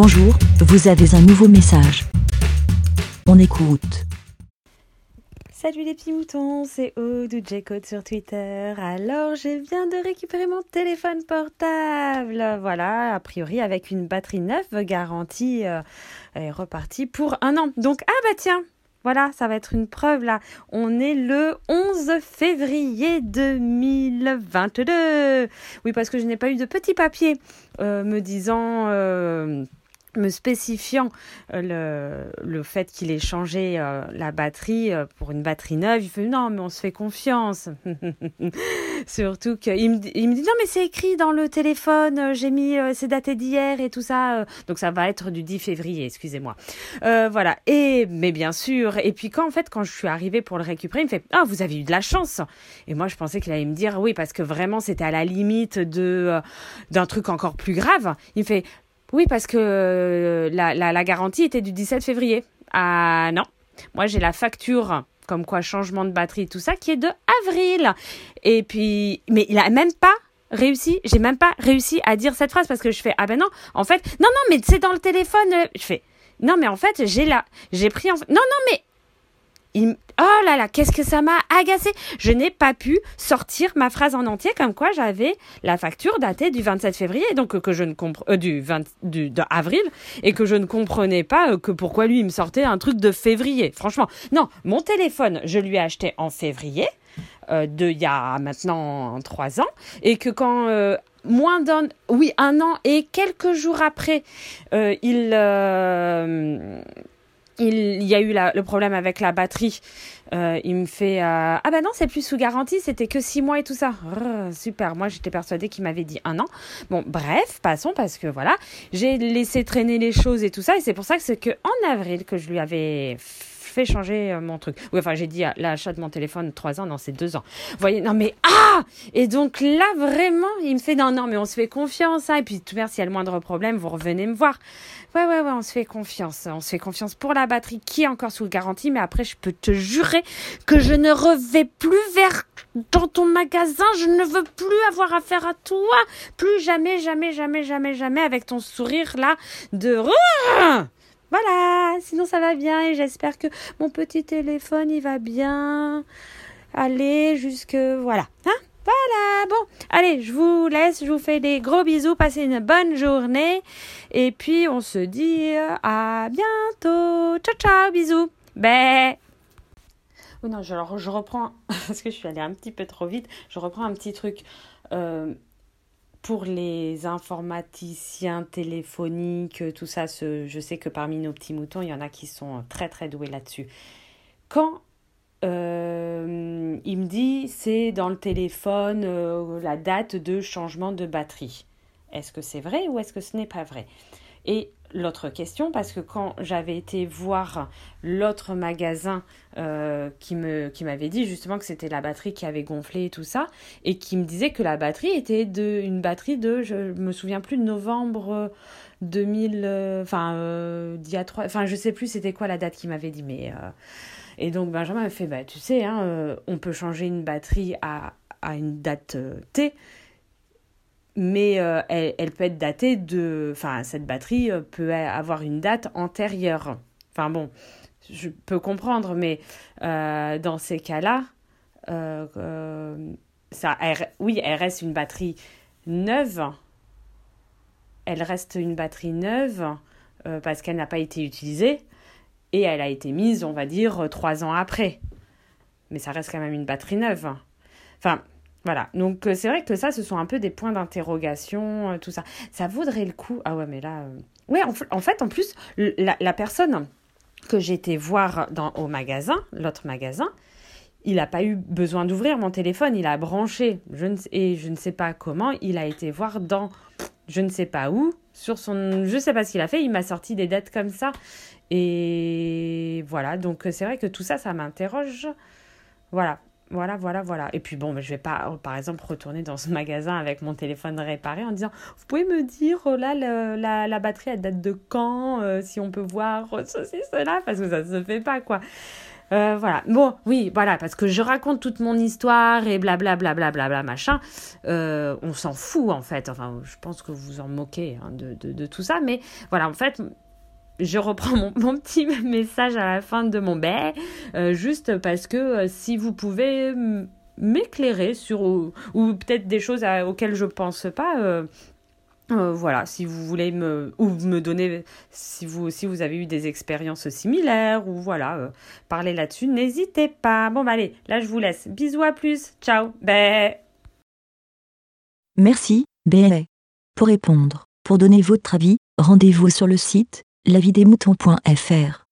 Bonjour, vous avez un nouveau message. On écoute. Salut les petits moutons, c'est Aude ou sur Twitter. Alors, je viens de récupérer mon téléphone portable. Voilà, a priori avec une batterie neuve garantie euh, est repartie pour un an. Donc, ah bah tiens, voilà, ça va être une preuve là. On est le 11 février 2022. Oui, parce que je n'ai pas eu de petit papier euh, me disant... Euh, me spécifiant euh, le, le fait qu'il ait changé euh, la batterie euh, pour une batterie neuve, il fait non mais on se fait confiance. Surtout qu'il me, il me dit non mais c'est écrit dans le téléphone, j'ai mis c'est daté d'hier et tout ça, donc ça va être du 10 février, excusez-moi. voilà et mais bien sûr et puis quand en fait quand je suis arrivée pour le récupérer, il me fait ah vous avez eu de la chance et moi je pensais qu'il allait me dire oui parce que vraiment c'était à la limite de d'un truc encore plus grave. Il me fait oui, parce que euh, la, la, garantie était du 17 février. Ah non, moi j'ai la facture comme quoi changement de batterie tout ça qui est de avril. Et puis, mais il a même pas réussi, j'ai même pas réussi à dire cette phrase parce que je fais ah ben non, en fait non non mais c'est dans le téléphone. Je fais non mais en fait j'ai là, j'ai pris en non non mais Oh là là, qu'est-ce que ça m'a agacé. Je n'ai pas pu sortir ma phrase en entier comme quoi j'avais la facture datée du 27 février, donc que je ne comprends euh, du 20 du avril et que je ne comprenais pas euh, que pourquoi lui il me sortait un truc de février. Franchement, non, mon téléphone, je lui ai acheté en février euh, il y a maintenant trois ans et que quand moins d'un, oui, un an et quelques jours après, il il y a eu le problème avec la batterie. Euh, il me fait euh, ah ben non c'est plus sous garantie c'était que six mois et tout ça. Super. Moi j'étais persuadée qu'il m'avait dit un an. Bon bref passons parce que voilà j'ai laissé traîner les choses et tout ça. Et c'est pour ça que c'est que en avril que je lui avais changer euh, mon truc. Oui, enfin, j'ai dit l'achat de mon téléphone, trois ans, non, c'est deux ans. Vous voyez, non, mais ah Et donc là, vraiment, il me fait non, non, mais on se fait confiance. Hein, et puis, tout s'il y a le moindre problème, vous revenez me voir. Ouais, ouais, ouais, on se fait confiance. On se fait confiance pour la batterie qui est encore sous garantie, mais après, je peux te jurer que je ne revais plus vers dans ton magasin, je ne veux plus avoir affaire à toi. Plus jamais, jamais, jamais, jamais, jamais avec ton sourire là de voilà, sinon ça va bien et j'espère que mon petit téléphone il va bien aller jusque voilà. Hein voilà, bon, allez, je vous laisse, je vous fais des gros bisous, passez une bonne journée et puis on se dit à bientôt. Ciao ciao, bisous. Bé. Oh non, je, je reprends parce que je suis allée un petit peu trop vite. Je reprends un petit truc. Euh, pour les informaticiens téléphoniques, tout ça, je sais que parmi nos petits moutons, il y en a qui sont très très doués là-dessus. Quand euh, il me dit c'est dans le téléphone euh, la date de changement de batterie, est-ce que c'est vrai ou est-ce que ce n'est pas vrai? Et l'autre question parce que quand j'avais été voir l'autre magasin euh, qui me m'avait dit justement que c'était la batterie qui avait gonflé et tout ça et qui me disait que la batterie était de une batterie de je me souviens plus novembre 2000 euh, enfin euh, d'il y a trois enfin je sais plus c'était quoi la date qu'il m'avait dit mais et donc Benjamin m'a fait bah tu sais hein, on peut changer une batterie à à une date T mais euh, elle, peut être datée de... Enfin, cette batterie euh, peut avoir une date antérieure. Enfin bon, je peux comprendre, mais euh, dans ces cas-là, ça, oui, elle reste une batterie neuve. Elle reste une batterie neuve parce qu'elle n'a pas été utilisée et elle a été mise, on va dire, trois ans après. Mais ça reste quand même une batterie neuve. Enfin, voilà, donc euh, c'est vrai que ça, ce sont un peu des points d'interrogation, euh, tout ça. Ça vaudrait le coup. Ah ouais, mais là. Euh, ouais, en, fait, en plus, la, personne que j'étais voir dans, au magasin, l'autre magasin, il n'a pas eu besoin d'ouvrir mon téléphone, il a branché. Je ne, et je ne sais pas comment, il a été voir dans je ne sais pas où, sur son. Je ne sais pas ce qu'il a fait, il m'a sorti des dates comme ça. Et voilà, donc c'est vrai que tout ça, ça m'interroge. Voilà, voilà, voilà, voilà. Et puis bon, je vais pas, par exemple, retourner dans ce magasin avec mon téléphone réparé en disant, vous pouvez me dire, oh là, la, la, batterie, elle date de quand euh, Si on peut voir ceci, cela, parce que ça se fait pas, quoi. Euh, voilà. Bon, oui, voilà, parce que je raconte toute mon histoire et blablabla, bla, bla, bla, machin. Euh, on s'en fout, en fait. Enfin, je pense que vous en moquez hein, de, de, tout ça. Mais voilà, en fait, je reprends mon, petit message à la fin de mon bain, euh, juste parce que euh, si vous pouvez m'éclairer sur, ou, peut-être des choses auxquelles je pense pas, euh, euh, voilà, si vous voulez me ou me donner si vous aussi vous avez eu des expériences similaires ou voilà, parler là-dessus, n'hésitez pas. Bon bah allez, là je vous laisse. Bisous à plus. Ciao. Bé. Merci, Bé. Pour répondre, pour donner votre avis, rendez-vous sur le site lavidemouton.fr.